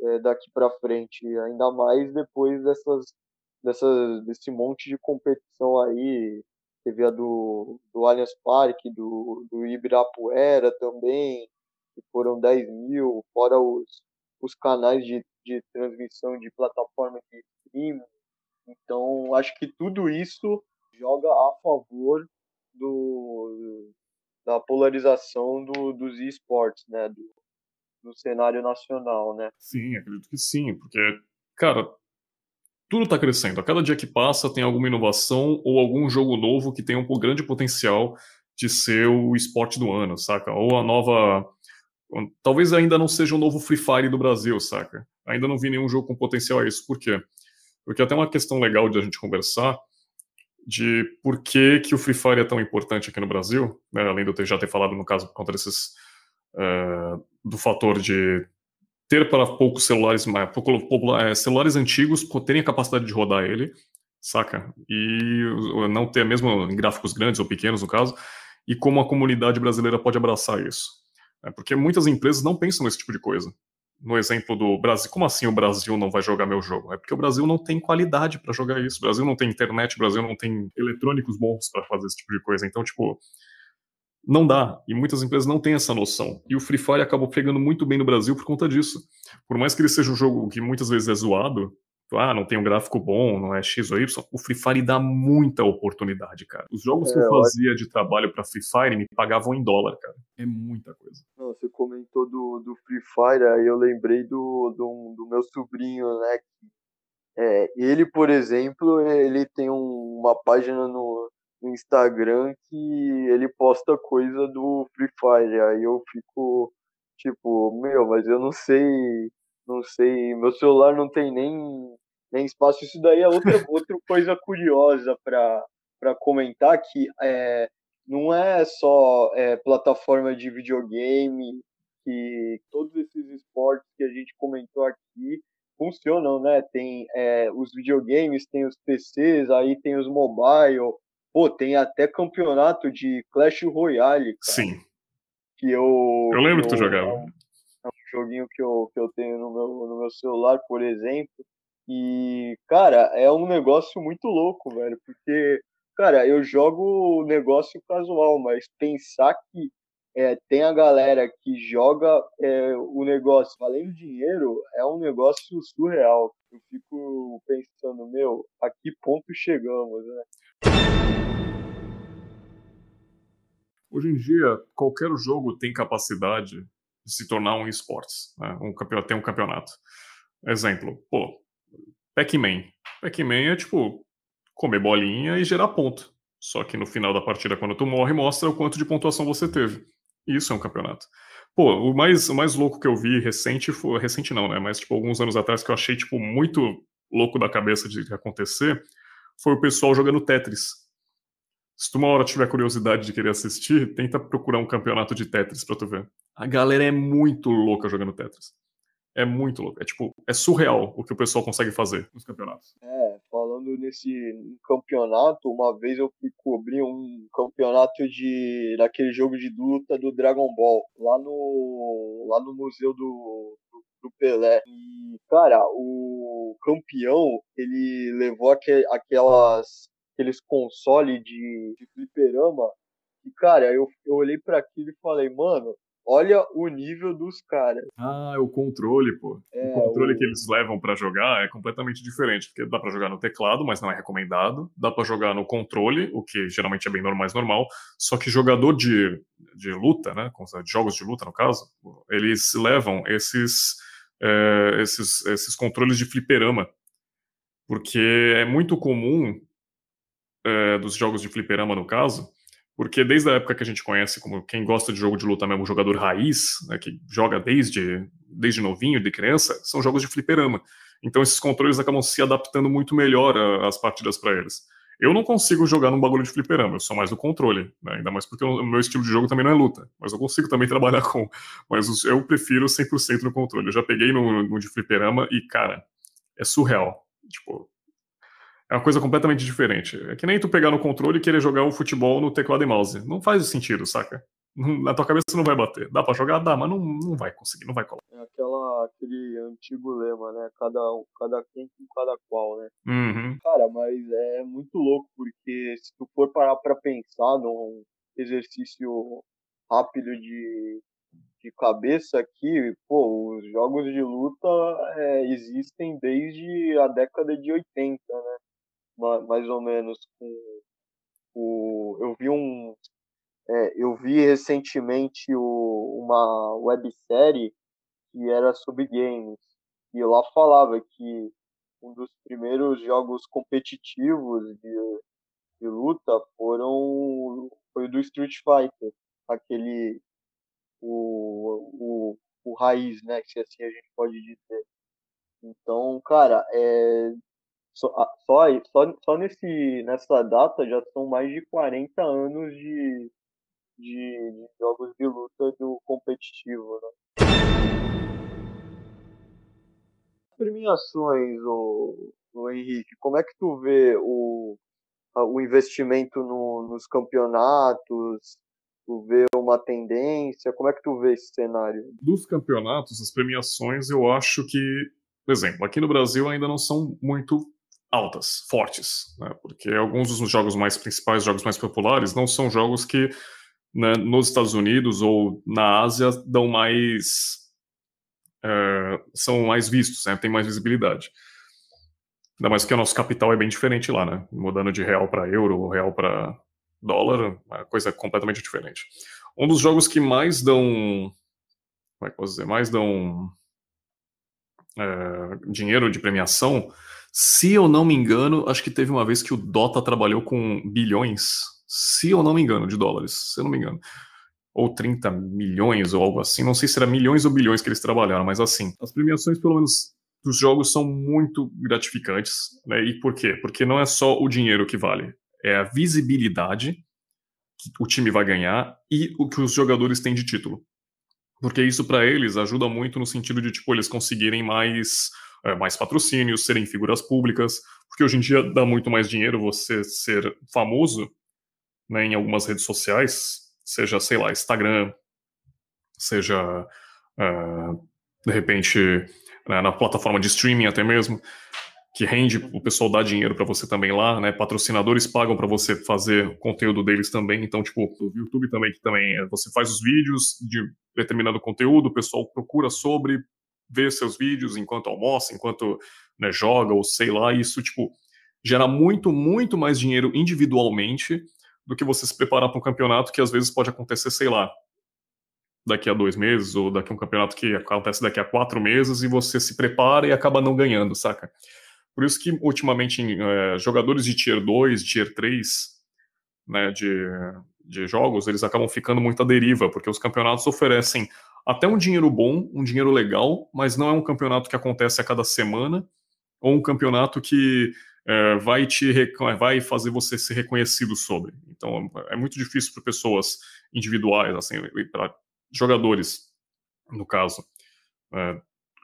é, daqui para frente, ainda mais depois dessas, dessas desse monte de competição aí teve a do, do Allianz Parque, do, do Ibirapuera também, que foram 10 mil, fora os, os canais de, de transmissão de plataforma de streaming. Então, acho que tudo isso joga a favor do, da polarização do, dos esportes, né? Do, do cenário nacional, né? Sim, acredito que sim, porque, cara, tudo está crescendo. A cada dia que passa tem alguma inovação ou algum jogo novo que tem um grande potencial de ser o esporte do ano, saca? Ou a nova. Talvez ainda não seja o novo Free Fire do Brasil, saca? Ainda não vi nenhum jogo com potencial a isso. Por quê? Porque até uma questão legal de a gente conversar de por que, que o Free Fire é tão importante aqui no Brasil, né? além de eu ter, já ter falado no caso por conta desses. Uh, do fator de ter para poucos celulares, é, celulares antigos terem a capacidade de rodar ele, saca? E não ter mesmo em gráficos grandes ou pequenos, no caso, e como a comunidade brasileira pode abraçar isso. É porque muitas empresas não pensam nesse tipo de coisa. No exemplo do Brasil, como assim o Brasil não vai jogar meu jogo? É porque o Brasil não tem qualidade para jogar isso. O Brasil não tem internet, o Brasil não tem eletrônicos bons para fazer esse tipo de coisa. Então, tipo, não dá. E muitas empresas não têm essa noção. E o Free Fire acabou pegando muito bem no Brasil por conta disso. Por mais que ele seja um jogo que muitas vezes é zoado, ah, não tem um gráfico bom, não é X ou Y, o Free Fire dá muita oportunidade, cara. Os jogos é, que eu fazia de trabalho para Free Fire me pagavam em dólar, cara. É muita coisa. Não, você comentou do, do Free Fire, aí eu lembrei do, do, do meu sobrinho, né? É, ele, por exemplo, ele tem um, uma página no, no Instagram que ele posta coisa do Free Fire. Aí eu fico tipo, meu, mas eu não sei, não sei, meu celular não tem nem, nem espaço. Isso daí é outra, [LAUGHS] outra coisa curiosa para comentar que é, não é só é, plataforma de videogame que todos esses esportes que a gente comentou aqui funcionam, né? Tem é, os videogames, tem os PCs, aí tem os mobile, Pô, tem até campeonato de Clash Royale, cara. Sim. Que eu. Eu lembro que tu jogava. Um joguinho que eu, que eu tenho no meu, no meu celular, por exemplo. E, cara, é um negócio muito louco, velho. Porque, cara, eu jogo negócio casual, mas pensar que é, tem a galera que joga é, o negócio valendo dinheiro é um negócio surreal. Eu fico pensando, meu, a que ponto chegamos, né? Hoje em dia, qualquer jogo tem capacidade de se tornar um esportes, né? um campeonato, tem um campeonato. Exemplo, pô, Pac-Man. Pac-Man é tipo comer bolinha e gerar ponto. Só que no final da partida, quando tu morre, mostra o quanto de pontuação você teve. Isso é um campeonato. Pô, o mais, o mais louco que eu vi recente foi. Recente não, né? Mas, tipo, alguns anos atrás que eu achei, tipo, muito louco da cabeça de acontecer foi o pessoal jogando Tetris. Se tu uma hora tiver curiosidade de querer assistir, tenta procurar um campeonato de Tetris pra tu ver. A galera é muito louca jogando Tetris. É muito louco. É tipo, é surreal o que o pessoal consegue fazer nos campeonatos. É, falando nesse campeonato, uma vez eu fui cobrir um campeonato de daquele jogo de luta do Dragon Ball, lá no lá no museu do, do, do Pelé. E, cara, o campeão, ele levou aqu aquelas aqueles consoles de, de fliperama. E, cara, eu, eu olhei para aquilo e falei, mano, olha o nível dos caras. Ah, é o controle, pô. É, o controle o... que eles levam para jogar é completamente diferente, porque dá para jogar no teclado, mas não é recomendado. Dá para jogar no controle, o que geralmente é bem mais normal. Só que jogador de, de luta, né, de jogos de luta no caso, eles levam esses, é, esses, esses controles de fliperama. Porque é muito comum é, dos jogos de fliperama, no caso, porque desde a época que a gente conhece como quem gosta de jogo de luta mesmo, jogador raiz, né, que joga desde, desde novinho, de criança, são jogos de fliperama. Então esses controles acabam se adaptando muito melhor às partidas para eles. Eu não consigo jogar num bagulho de fliperama, eu sou mais do controle, né? ainda mais porque o meu estilo de jogo também não é luta, mas eu consigo também [LAUGHS] trabalhar com. Mas eu prefiro 100% no controle. Eu já peguei no, no de fliperama e, cara, é surreal. Tipo, é uma coisa completamente diferente. É que nem tu pegar no controle e querer jogar o futebol no teclado e mouse. Não faz sentido, saca? Na tua cabeça não vai bater. Dá pra jogar? Dá, mas não, não vai conseguir, não vai colar. É aquela, aquele antigo lema, né? Cada, cada quem com cada qual, né? Uhum. Cara, mas é muito louco, porque se tu for parar pra pensar num exercício rápido de, de cabeça aqui, pô, os jogos de luta é, existem desde a década de 80, né? Mais ou menos com o eu vi um é, eu vi recentemente o, uma websérie que era sobre games e lá falava que um dos primeiros jogos competitivos de, de luta foram foi o do Street Fighter, aquele o, o, o raiz, né, que assim a gente pode dizer. Então, cara, é, só, só, só, só nesse, nessa data já são mais de 40 anos de, de, de jogos de luta do competitivo, né? Premiações, o, o Henrique, como é que tu vê o, o investimento no, nos campeonatos? Tu vê uma tendência? Como é que tu vê esse cenário? Dos campeonatos, as premiações, eu acho que, por exemplo, aqui no Brasil ainda não são muito altas, fortes, né? porque alguns dos jogos mais principais, jogos mais populares, não são jogos que né, nos Estados Unidos ou na Ásia dão mais é, são mais vistos, né, tem mais visibilidade. Ainda mais que o nosso capital é bem diferente lá, né? Mudando de real para euro real para dólar, é coisa completamente diferente. Um dos jogos que mais dão, como é que posso dizer, mais dão é, dinheiro de premiação, se eu não me engano, acho que teve uma vez que o Dota trabalhou com bilhões, se eu não me engano, de dólares, se eu não me engano ou 30 milhões ou algo assim. Não sei se era milhões ou bilhões que eles trabalharam, mas assim, as premiações, pelo menos dos jogos, são muito gratificantes. Né? E por quê? Porque não é só o dinheiro que vale, é a visibilidade que o time vai ganhar e o que os jogadores têm de título. Porque isso para eles ajuda muito no sentido de tipo eles conseguirem mais é, mais patrocínios, serem figuras públicas, porque hoje em dia dá muito mais dinheiro você ser famoso né, em algumas redes sociais seja, sei lá, Instagram, seja, uh, de repente, né, na plataforma de streaming até mesmo, que rende, o pessoal dá dinheiro para você também lá, né? Patrocinadores pagam para você fazer conteúdo deles também. Então, tipo, o YouTube também, que também é, você faz os vídeos de determinado conteúdo, o pessoal procura sobre, vê seus vídeos enquanto almoça, enquanto né, joga, ou sei lá, isso, tipo, gera muito, muito mais dinheiro individualmente do que você se preparar para um campeonato que às vezes pode acontecer, sei lá, daqui a dois meses, ou daqui a um campeonato que acontece daqui a quatro meses, e você se prepara e acaba não ganhando, saca? Por isso que, ultimamente, é, jogadores de Tier 2, Tier 3, né, de, de jogos, eles acabam ficando muito à deriva, porque os campeonatos oferecem até um dinheiro bom, um dinheiro legal, mas não é um campeonato que acontece a cada semana, ou um campeonato que é, vai te vai fazer você ser reconhecido sobre. Então é muito difícil para pessoas individuais, assim, para jogadores, no caso, é,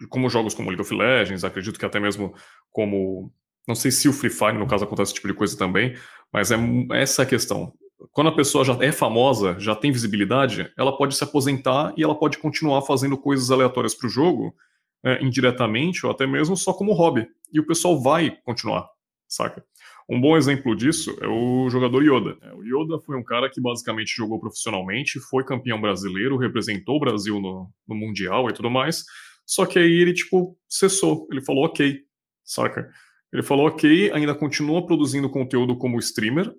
como jogos como League of Legends, acredito que até mesmo como não sei se o Free Fire no caso acontece esse tipo de coisa também, mas é essa é a questão. Quando a pessoa já é famosa, já tem visibilidade, ela pode se aposentar e ela pode continuar fazendo coisas aleatórias para o jogo, é, indiretamente ou até mesmo só como hobby. E o pessoal vai continuar saca? Um bom exemplo disso é o jogador Yoda. É, o Yoda foi um cara que basicamente jogou profissionalmente, foi campeão brasileiro, representou o Brasil no, no Mundial e tudo mais. Só que aí ele, tipo, cessou. Ele falou ok, saca? Ele falou ok, ainda continua produzindo conteúdo como streamer,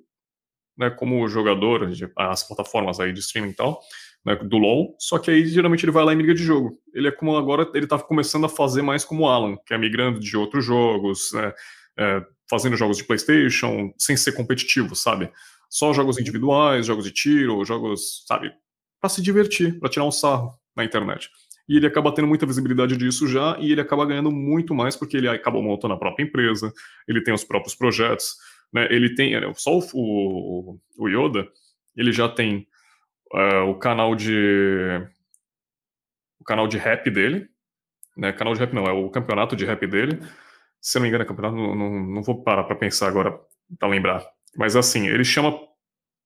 né, como jogador, as plataformas aí de streaming e tal, né, do LoL, só que aí geralmente ele vai lá e migra de jogo. Ele é como agora, ele tá começando a fazer mais como Alan, que é migrando de outros jogos, né, é, fazendo jogos de PlayStation sem ser competitivo, sabe? Só jogos individuais, jogos de tiro, jogos, sabe? Para se divertir, para tirar um sarro na internet. E ele acaba tendo muita visibilidade disso já, e ele acaba ganhando muito mais porque ele acaba montando a própria empresa, ele tem os próprios projetos, né? Ele tem, é, só o, o, Yoda, ele já tem uh, o canal de o canal de rap dele, né? Canal de rap não, é o campeonato de rap dele se não me engano, é campeonato, não, não, não vou parar para pensar agora, para lembrar. Mas assim, ele chama.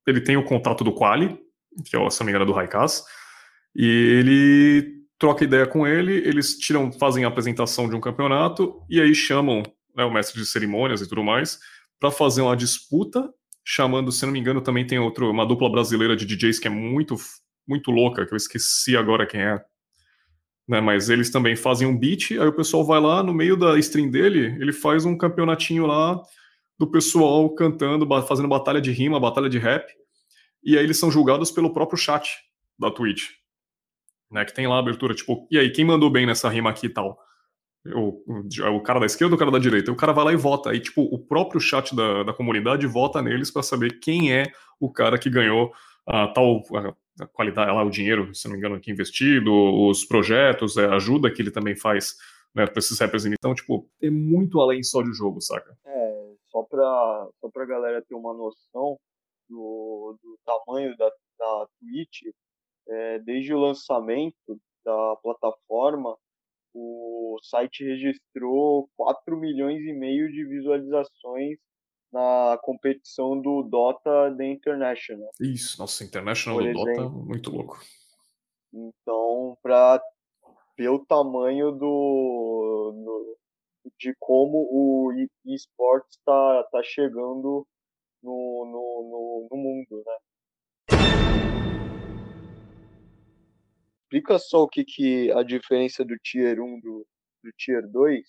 Ele tem o contato do Quali, que é, se não me engano, é do Raikaz, e ele troca ideia com ele, eles tiram, fazem a apresentação de um campeonato, e aí chamam né, o mestre de cerimônias e tudo mais, para fazer uma disputa, chamando, se não me engano, também tem outro, uma dupla brasileira de DJs que é muito, muito louca, que eu esqueci agora quem é né? Mas eles também fazem um beat, aí o pessoal vai lá no meio da stream dele, ele faz um campeonatinho lá do pessoal cantando, fazendo batalha de rima, batalha de rap, e aí eles são julgados pelo próprio chat da Twitch, né? Que tem lá a abertura, tipo, e aí, quem mandou bem nessa rima aqui e tal? O, o cara da esquerda ou o cara da direita. O cara vai lá e vota. Aí, tipo, o próprio chat da, da comunidade vota neles para saber quem é o cara que ganhou a tal a, a qualidade, lá, o dinheiro, se não me engano, aqui investido, os projetos, a ajuda que ele também faz né, para esses rappers. Então, tipo, é muito além só de jogo, saca? É, só pra, só pra galera ter uma noção do, do tamanho da, da Twitch, é, desde o lançamento da plataforma, o site registrou 4 milhões e meio de visualizações na competição do Dota The International. Isso, nossa, International do exemplo. Dota, muito louco. Então, para ver o tamanho do, do de como o esportes está tá chegando no, no, no, no mundo, né? Explica só o que, que a diferença do Tier 1 do, do Tier 2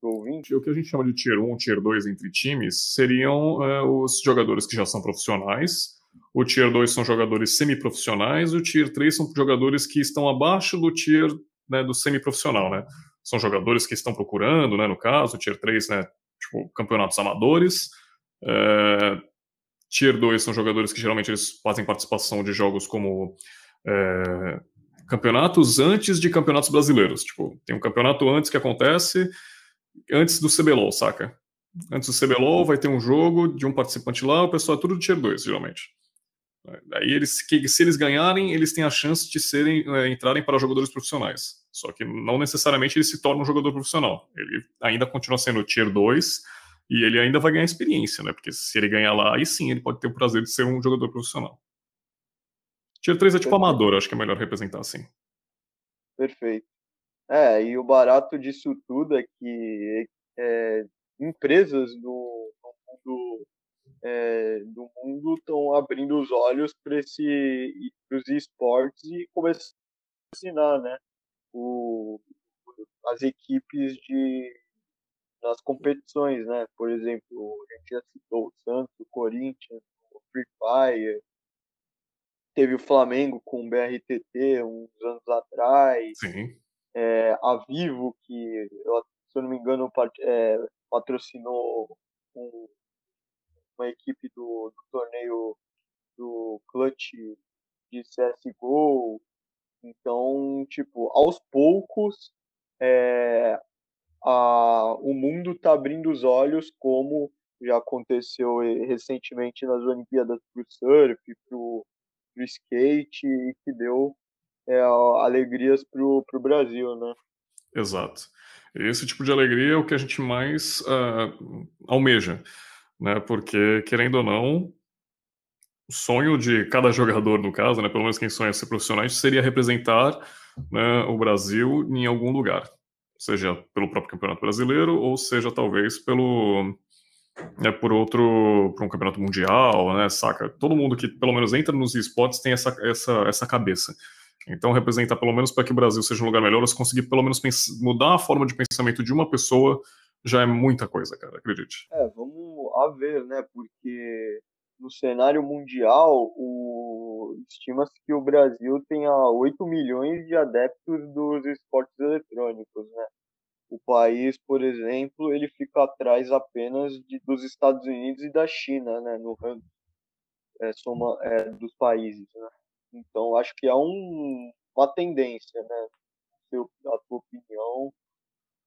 pro ouvinte. O que a gente chama de Tier 1 Tier 2 entre times seriam é, os jogadores que já são profissionais. O Tier 2 são jogadores semiprofissionais. O Tier 3 são jogadores que estão abaixo do Tier né, do semiprofissional, né? São jogadores que estão procurando, né, no caso, o Tier 3, né, tipo, campeonatos amadores. É, tier 2 são jogadores que geralmente eles fazem participação de jogos como é, campeonatos antes de campeonatos brasileiros. Tipo, tem um campeonato antes que acontece, antes do CBLOL, saca? Antes do CBLOL vai ter um jogo de um participante lá, o pessoal é tudo de Tier 2, geralmente. Aí eles, que, se eles ganharem, eles têm a chance de serem, é, entrarem para jogadores profissionais. Só que não necessariamente ele se torna um jogador profissional. Ele ainda continua sendo Tier 2 e ele ainda vai ganhar experiência, né? Porque se ele ganhar lá, aí sim ele pode ter o prazer de ser um jogador profissional. Tier 3 é tipo Perfeito. amador, acho que é melhor representar assim. Perfeito. É, e o barato disso tudo é que é, empresas do, do mundo é, do mundo estão abrindo os olhos para os esportes e começando a ensinar, né? O, as equipes de nas competições, né? Por exemplo, a gente já citou o Santos, o Corinthians, o Free Fire, teve o Flamengo com o BRTT uns anos atrás. Sim. É, a Vivo, que, se eu não me engano, é, patrocinou um, uma equipe do, do, torneio do Clutch de CSGO. Então, tipo, aos poucos, é, a, o mundo está abrindo os olhos, como já aconteceu recentemente nas Olimpíadas para o surf, para o pro skate e que deu é, alegrias para o Brasil, né? Exato. Esse tipo de alegria é o que a gente mais uh, almeja, né? Porque, querendo ou não, o sonho de cada jogador, no caso, né, pelo menos quem sonha ser profissional, seria representar né, o Brasil em algum lugar, seja pelo próprio Campeonato Brasileiro ou seja talvez pelo é por outro, por um campeonato mundial, né, saca? Todo mundo que pelo menos entra nos esportes tem essa, essa, essa cabeça. Então, representar pelo menos para que o Brasil seja um lugar melhor, se conseguir pelo menos mudar a forma de pensamento de uma pessoa, já é muita coisa, cara, acredite. É, vamos a ver, né, porque no cenário mundial, o... estima-se que o Brasil tenha 8 milhões de adeptos dos esportes eletrônicos, né? O país, por exemplo, ele fica atrás apenas de, dos Estados Unidos e da China, né, no ranking é, soma, é, dos países, né? Então, acho que há um, uma tendência, né, seu, a tua opinião,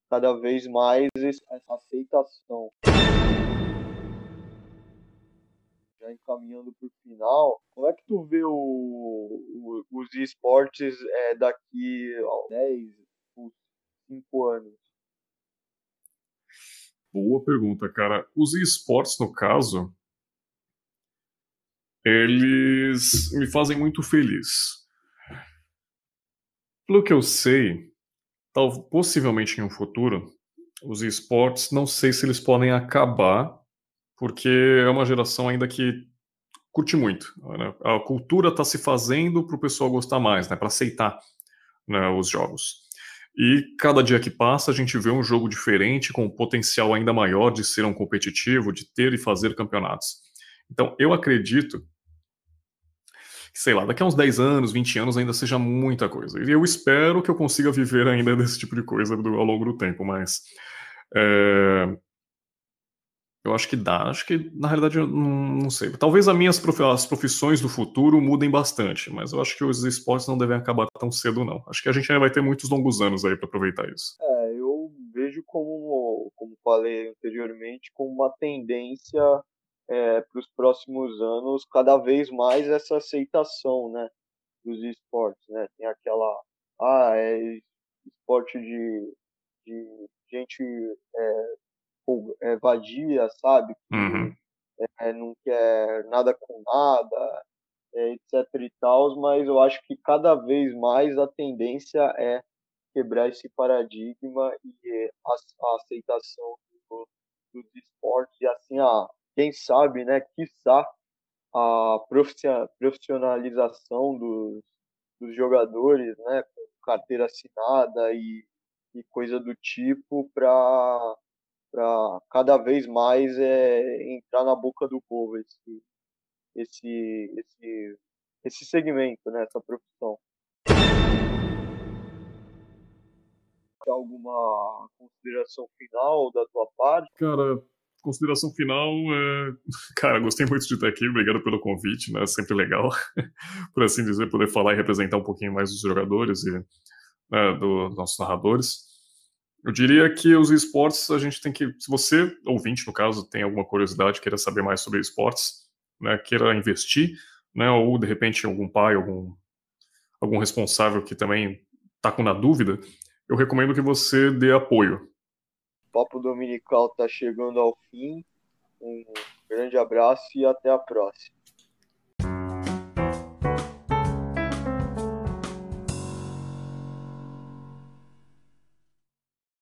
cada vez mais essa aceitação. Já encaminhando para o final, como é que tu vê o, o, os esportes é, daqui a 10, 5 anos? Boa pergunta, cara. Os esportes, no caso, eles me fazem muito feliz. Pelo que eu sei, tal, possivelmente em um futuro, os esportes, não sei se eles podem acabar, porque é uma geração ainda que curte muito. Né? A cultura está se fazendo para o pessoal gostar mais, né? para aceitar né, os jogos. E cada dia que passa, a gente vê um jogo diferente, com um potencial ainda maior de ser um competitivo, de ter e fazer campeonatos. Então, eu acredito que sei lá, daqui a uns 10 anos, 20 anos ainda seja muita coisa. E eu espero que eu consiga viver ainda [LAUGHS] desse tipo de coisa do, ao longo do tempo, mas. É, eu acho que dá. Acho que, na realidade, eu não, sei. Talvez as minhas prof... as profissões do futuro mudem bastante, mas eu acho que os esportes não devem acabar tão cedo, não. Acho que a gente ainda vai ter muitos longos anos aí para aproveitar isso. É, eu vejo como, como falei anteriormente, como uma tendência é, para os próximos anos, cada vez mais essa aceitação, né, dos esportes, né? Tem aquela, ah, é esporte de, de gente é, é, vadia, sabe? Que uhum. é, não quer nada com nada, é, etc e tal, mas eu acho que cada vez mais a tendência é quebrar esse paradigma e a, a aceitação do, dos esportes e assim a quem sabe, né, quiçá a profissionalização dos, dos jogadores, né, com carteira assinada e, e coisa do tipo para para cada vez mais é, entrar na boca do povo esse esse esse esse segmento, né, essa profissão. Alguma consideração final da tua parte? Cara, consideração final é... [LAUGHS] Cara, gostei muito de estar aqui, obrigado pelo convite, né? Sempre legal, [LAUGHS] por assim dizer, poder falar e representar um pouquinho mais dos jogadores e né, dos nossos narradores. Eu diria que os esportes a gente tem que, se você, ouvinte no caso, tem alguma curiosidade, queira saber mais sobre esportes, né, queira investir, né, ou de repente algum pai, algum, algum responsável que também está com na dúvida, eu recomendo que você dê apoio. O Papo Dominical está chegando ao fim. Um grande abraço e até a próxima.